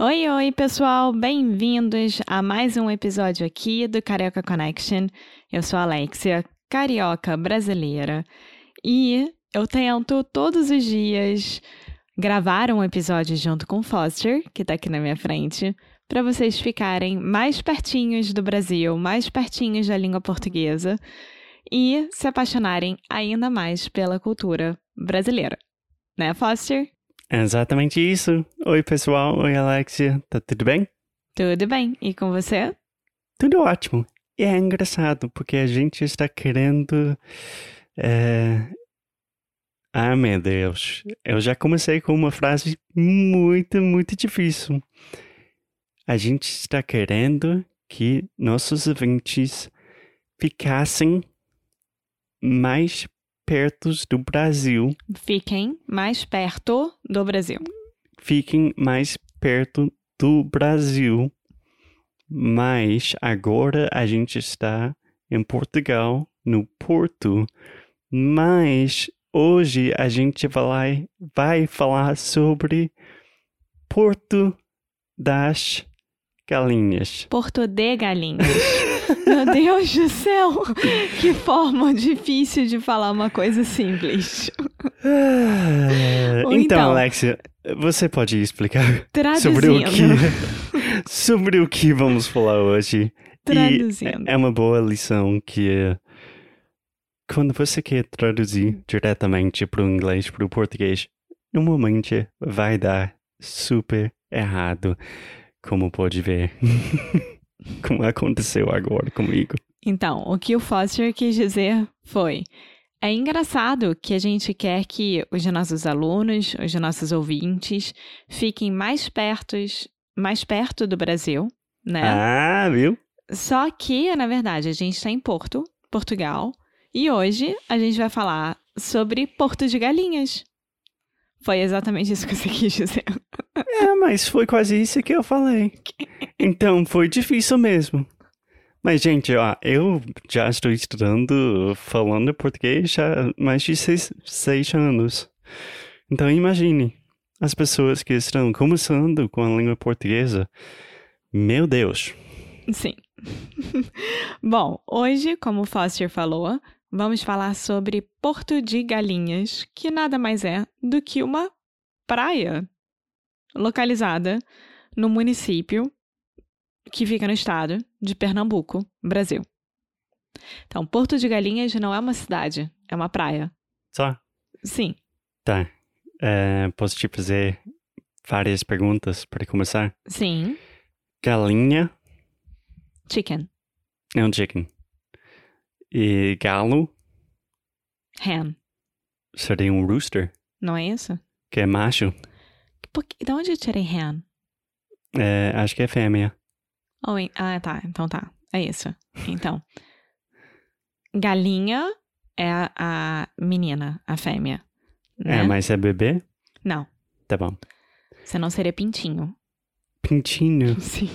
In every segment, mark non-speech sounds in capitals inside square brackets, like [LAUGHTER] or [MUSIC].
Oi, oi, pessoal! Bem-vindos a mais um episódio aqui do Carioca Connection. Eu sou a Alexia, carioca brasileira, e eu tento todos os dias gravar um episódio junto com o Foster, que tá aqui na minha frente, para vocês ficarem mais pertinhos do Brasil, mais pertinhos da língua portuguesa e se apaixonarem ainda mais pela cultura brasileira. Né, Foster? É exatamente isso. Oi, pessoal. Oi, Alexia. Tá tudo bem? Tudo bem. E com você? Tudo ótimo. E é engraçado, porque a gente está querendo. É... Ah, meu Deus. Eu já comecei com uma frase muito, muito difícil. A gente está querendo que nossos ouvintes ficassem mais perto do Brasil. Fiquem mais perto do Brasil. Fiquem mais perto do Brasil. Mas agora a gente está em Portugal, no Porto. Mas hoje a gente vai, vai falar sobre Porto das Galinhas. Porto de Galinhas. [LAUGHS] Meu Deus do céu! Que forma difícil de falar uma coisa simples. então, então, Alexia, você pode explicar traduzindo. sobre o que sobre o que vamos falar hoje? Traduzindo. E é uma boa lição que quando você quer traduzir diretamente para o inglês para o português, normalmente vai dar super errado, como pode ver. [LAUGHS] [LAUGHS] como aconteceu agora comigo. Então, o que o Foster quis dizer foi: é engraçado que a gente quer que os nossos alunos, os nossos ouvintes, fiquem mais perto, mais perto do Brasil, né? Ah, viu? Só que, na verdade, a gente está em Porto, Portugal, e hoje a gente vai falar sobre Porto de Galinhas. Foi exatamente isso que você [LAUGHS] quis dizer. É, mas foi quase isso que eu falei. Então foi difícil mesmo. Mas, gente, ó, eu já estou estudando, falando português há mais de seis, seis anos. Então, imagine, as pessoas que estão começando com a língua portuguesa. Meu Deus. Sim. [LAUGHS] Bom, hoje, como Foster falou, vamos falar sobre Porto de Galinhas, que nada mais é do que uma praia localizada no município que fica no estado de Pernambuco, Brasil. Então, Porto de Galinhas não é uma cidade, é uma praia. Só? Sim. Tá. É, posso te fazer várias perguntas para começar? Sim. Galinha. Chicken. É um chicken. E galo. Hen. Seria um rooster. Não é isso? Que é macho. Que, de onde eu tirei hen? É, acho que é fêmea. Oh, ah, tá. Então tá. É isso. Então. Galinha é a, a menina, a fêmea. Né? É, mas é bebê? Não. Tá bom. Você não seria pintinho. Pintinho? [LAUGHS] Sim.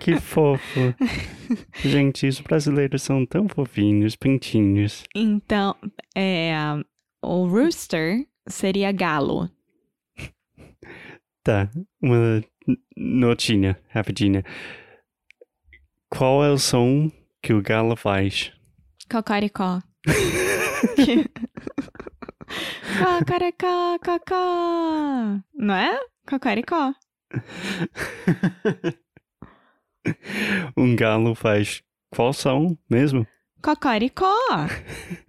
Que fofo. [LAUGHS] Gente, os brasileiros são tão fofinhos, pintinhos. Então, é, o rooster seria galo. Tá, uma notinha, rapidinha. Qual é o som que o galo faz? Cocoricó. [LAUGHS] Cocoricó, cocó. Não é? Cocoricó. [LAUGHS] um galo faz qual som mesmo? Cocoricó. [LAUGHS]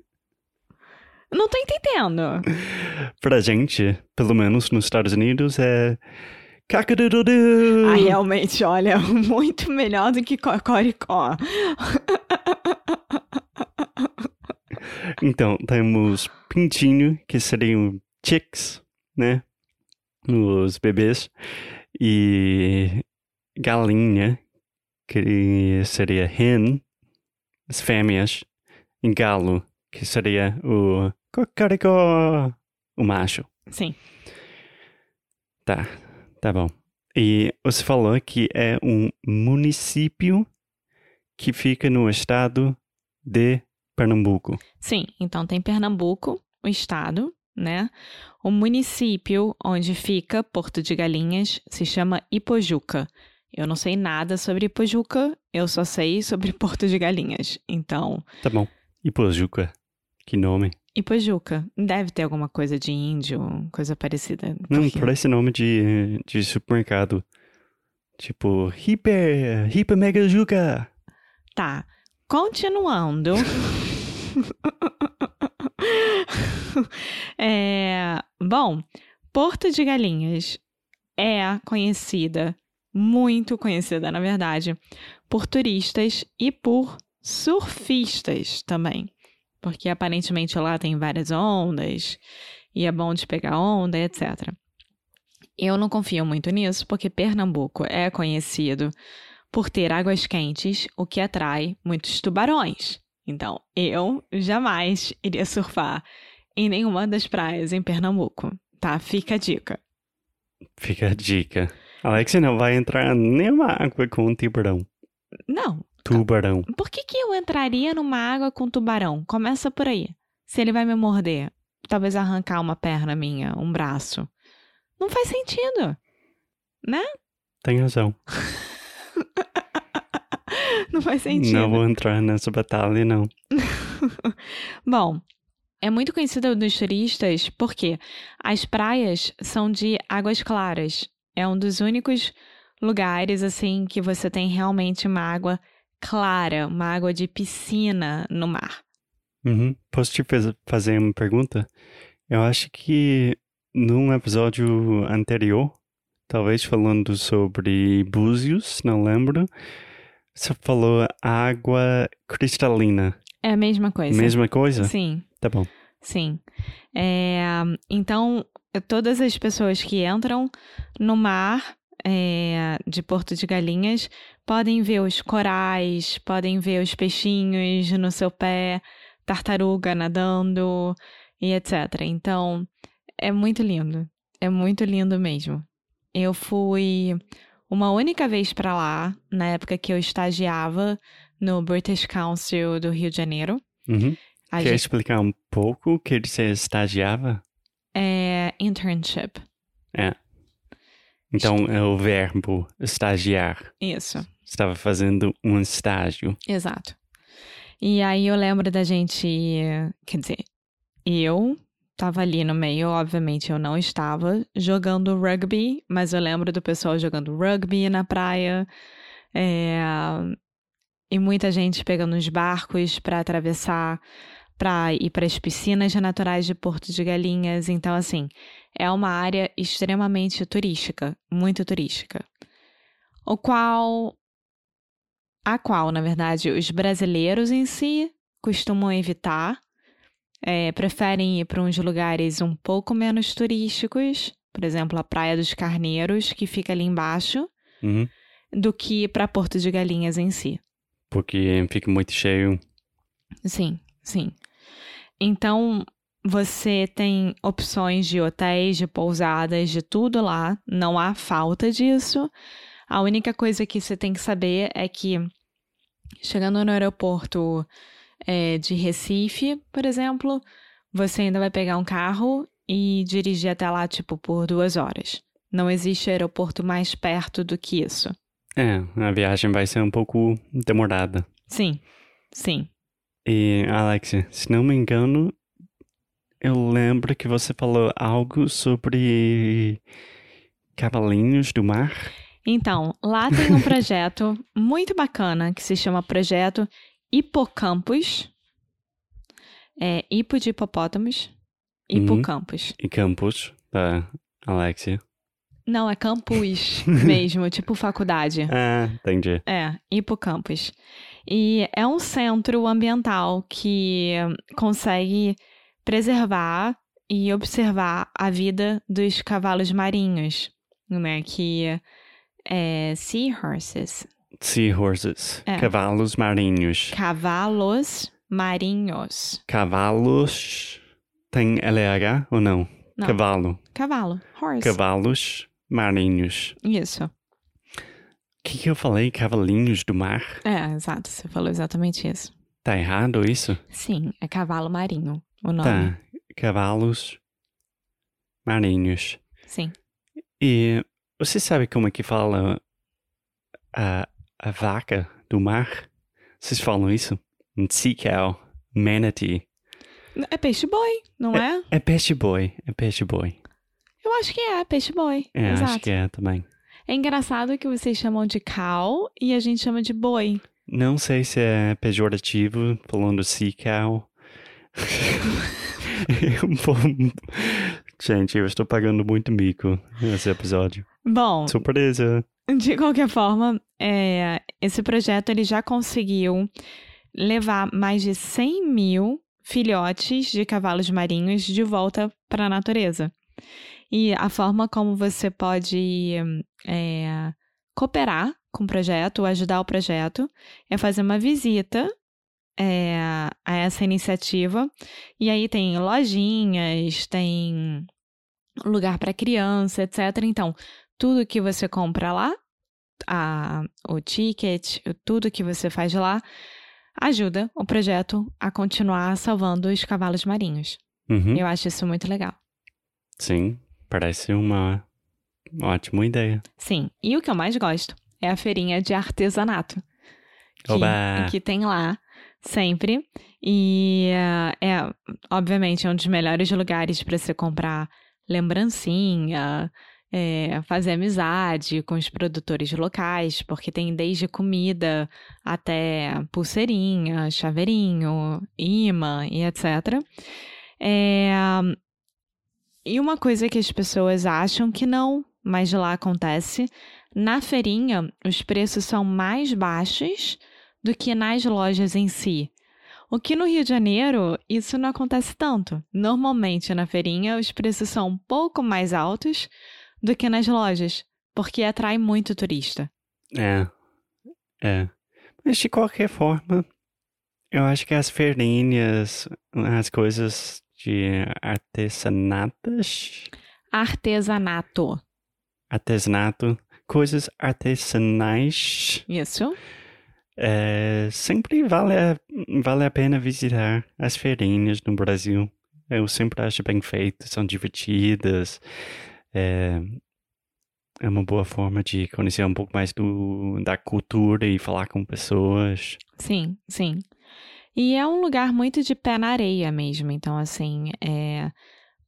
Não tô entendendo. Pra gente, pelo menos nos Estados Unidos, é. Ah, realmente, olha, [LAUGHS] muito melhor do que Cocoricó. [LAUGHS] Então, temos pintinho, que seriam chicks, né? Os bebês. E galinha, que seria hen, as fêmeas. E galo, que seria o cocoricó, o macho. Sim. Tá, tá bom. E você falou que é um município que fica no estado de Pernambuco. Sim, então tem Pernambuco, o estado, né? O município onde fica Porto de Galinhas se chama Ipojuca. Eu não sei nada sobre Ipojuca, eu só sei sobre [LAUGHS] Porto de Galinhas. Então, Tá bom. Ipojuca. Que nome. Ipojuca. Deve ter alguma coisa de índio, coisa parecida. Não, porque- parece nome de, de supermercado. Tipo, hiper, hiper mega juca. Tá. Continuando. [LAUGHS] é, bom, Porto de Galinhas é conhecida, muito conhecida, na verdade, por turistas e por surfistas também. Porque aparentemente lá tem várias ondas e é bom de pegar onda, etc. Eu não confio muito nisso, porque Pernambuco é conhecido por ter águas quentes, o que atrai muitos tubarões. Então, eu jamais iria surfar em nenhuma das praias em Pernambuco, tá? Fica a dica. Fica a dica. Alex não vai entrar nenhuma água com tubarão. Não, Tubarão. por que, que eu entraria numa água com tubarão? Começa por aí. Se ele vai me morder, talvez arrancar uma perna minha, um braço. Não faz sentido. Tem razão. [LAUGHS] Não faz sentido. Não vou entrar nessa batalha, não. [LAUGHS] Bom, é muito conhecida dos turistas porque as praias são de águas claras. É um dos únicos lugares assim que você tem realmente uma água clara, uma água de piscina no mar. Uhum. Posso te faz- fazer uma pergunta? Eu acho que num episódio anterior, talvez falando sobre búzios, não lembro, você falou água cristalina. É a mesma coisa. Mesma coisa? Sim, Tá bom. sim. É, então, todas as pessoas que entram no mar é, de Porto de Galinhas podem ver os corais, podem ver os peixinhos no seu pé, tartaruga nadando e etc. Então, é muito lindo. É muito lindo mesmo. Eu fui uma única vez para lá, na época que eu estagiava no British Council do Rio de Janeiro. Uhum. A Quer gente- explicar um pouco o que você estagiava? é internship. É. Então, é o verbo estagiar. Isso, Estava fazendo um estágio. exato. E aí eu lembro da gente, quer dizer, eu tava ali no meio, obviamente eu não estava jogando rugby, mas eu lembro do pessoal jogando rugby na praia. é, e muita gente pegando os barcos para atravessar, para ir para as piscinas naturais de Porto de Galinhas. Então, assim, é uma área extremamente turística, muito turística. O qual a qual, na verdade, os brasileiros em si costumam evitar, é, preferem ir para uns lugares um pouco menos turísticos, por exemplo, a Praia dos Carneiros, que fica ali embaixo, Uhum. do que para Porto de Galinhas em si. Porque fica muito cheio. Sim, sim. Então, você tem opções de hotéis, de pousadas, de tudo lá, não há falta disso. A única coisa que você tem que saber é que, chegando no aeroporto é, de Recife, por exemplo, você ainda vai pegar um carro e dirigir até lá, tipo, por duas horas. Não existe aeroporto mais perto do que isso. É, a viagem vai ser um pouco demorada. Sim, sim. E, Alexia, se não me engano, eu lembro que você falou algo sobre cavalinhos do mar. Então, lá tem um [LAUGHS] projeto muito bacana que se chama Projeto Hipocampus. é hipo de hipopótamos, Uhum. hipocampus. E campus da Alexia. Não, é campus [LAUGHS] mesmo, tipo faculdade. Ah, entendi. É, hipocampus. E é um centro ambiental que consegue preservar e observar a vida dos cavalos marinhos, né? Que é seahorses. Seahorses. É. Cavalos marinhos. Cavalos marinhos. Cavalos. Tem LH ou não? Não. Cavalo. Cavalo. Horse. Cavalos marinhos. Isso. O que, que eu falei? Cavalinhos do mar? É, exato. Você falou exatamente isso. Tá errado isso? Sim, é cavalo marinho o nome. Tá. Cavalos marinhos. Sim. E você sabe como é que fala a, a vaca do mar? Vocês falam isso? Sea cow, manatee. É peixe boi, não é? É peixe boi, é peixe boi. Acho que é peixe boi. É, exato. acho que é também. É engraçado que vocês chamam de cow e a gente chama de boi. Não sei se é pejorativo falando sea cow. [LAUGHS] [LAUGHS] Gente, eu estou pagando muito mico nesse episódio. Bom, Surpresa! de qualquer forma, é, esse projeto ele já conseguiu levar mais de 100 mil filhotes de cavalos marinhos de volta para a natureza. E a forma como você pode é, cooperar com o projeto, ou ajudar o projeto, é fazer uma visita é, a essa iniciativa. E aí tem lojinhas, tem lugar para criança, etc. Então, tudo que você compra lá, a, o ticket, tudo que você faz lá, ajuda o projeto a continuar salvando os cavalos marinhos. Uhum. Eu acho isso muito legal. Sim, parece uma ótima ideia. Sim, e o que eu mais gosto é a feirinha de artesanato. Que, Oba! que tem lá sempre. E ah, é, obviamente, é um dos melhores lugares para você comprar lembrancinha, é, fazer amizade com os produtores locais, porque tem desde comida até pulseirinha, chaveirinho, imã e etc. É, e uma coisa que as pessoas acham que não, mas lá acontece, na feirinha os preços são mais baixos do que nas lojas em si. O que no Rio de Janeiro, isso não acontece tanto. Normalmente na feirinha os preços são um pouco mais altos do que nas lojas, porque atrai muito turista. É. É. Mas de qualquer forma, eu acho que as feirinhas, as coisas de artesanatas, Artesanato. artesanato, coisas artesanais, Isso? é, sempre vale a, vale a pena visitar as feirinhas no Brasil. Eu sempre acho bem feito, são divertidas. É, é uma boa forma de conhecer um pouco mais do, da cultura e falar com pessoas. Sim, sim. E é um lugar muito de pé na areia mesmo. Então, assim, é.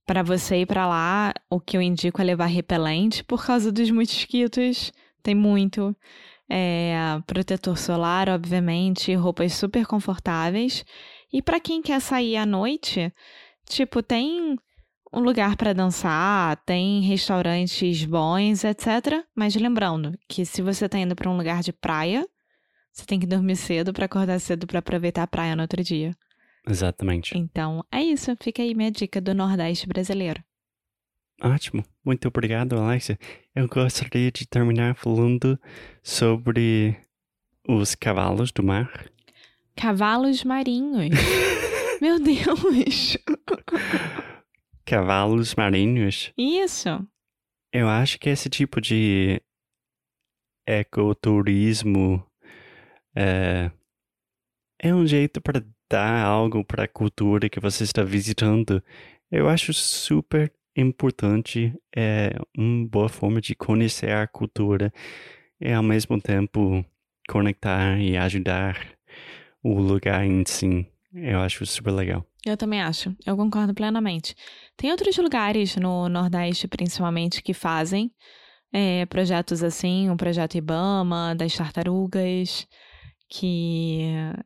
Para você ir para lá, o que eu indico é levar repelente por causa dos mosquitos. Tem muito. É, protetor solar, obviamente, roupas super confortáveis. E para quem quer sair à noite, tipo, tem um lugar para dançar, tem restaurantes bons, etc. Mas lembrando que se você tá indo para um lugar de praia, você tem que dormir cedo para acordar cedo para aproveitar a praia no outro dia. Exatamente. Então, é isso. Fica aí minha dica do Nordeste brasileiro. Ótimo. Muito obrigado, Alexia. Eu gostaria de terminar falando sobre os cavalos do mar. Cavalos marinhos. [LAUGHS] Meu Deus! Cavalos marinhos. Isso. Eu acho que esse tipo de ecoturismo é, é um jeito para dar algo para a cultura que você está visitando. Eu acho super importante, é uma boa forma de conhecer a cultura e ao mesmo tempo conectar e ajudar o lugar em si. Eu acho super legal. Eu também acho. Eu concordo plenamente. Tem outros lugares no Nordeste, principalmente, que fazem é, projetos assim, o projeto Ibama, das tartarugas, que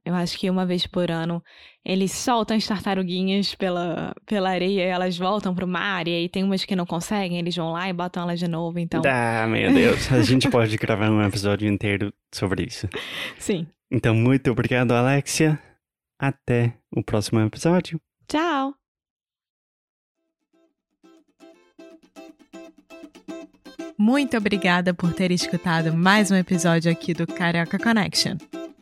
eu acho que uma vez por ano eles soltam as tartaruguinhas pela, pela areia e elas voltam pro mar, e aí tem umas que não conseguem, eles vão lá e botam elas de novo, então... Ah, meu Deus, a gente pode gravar um episódio inteiro sobre isso. [LAUGHS] Sim. Então, muito obrigado, Alexia. Até o próximo episódio. Tchau! Muito obrigada por ter escutado mais um episódio aqui do Carioca Connection.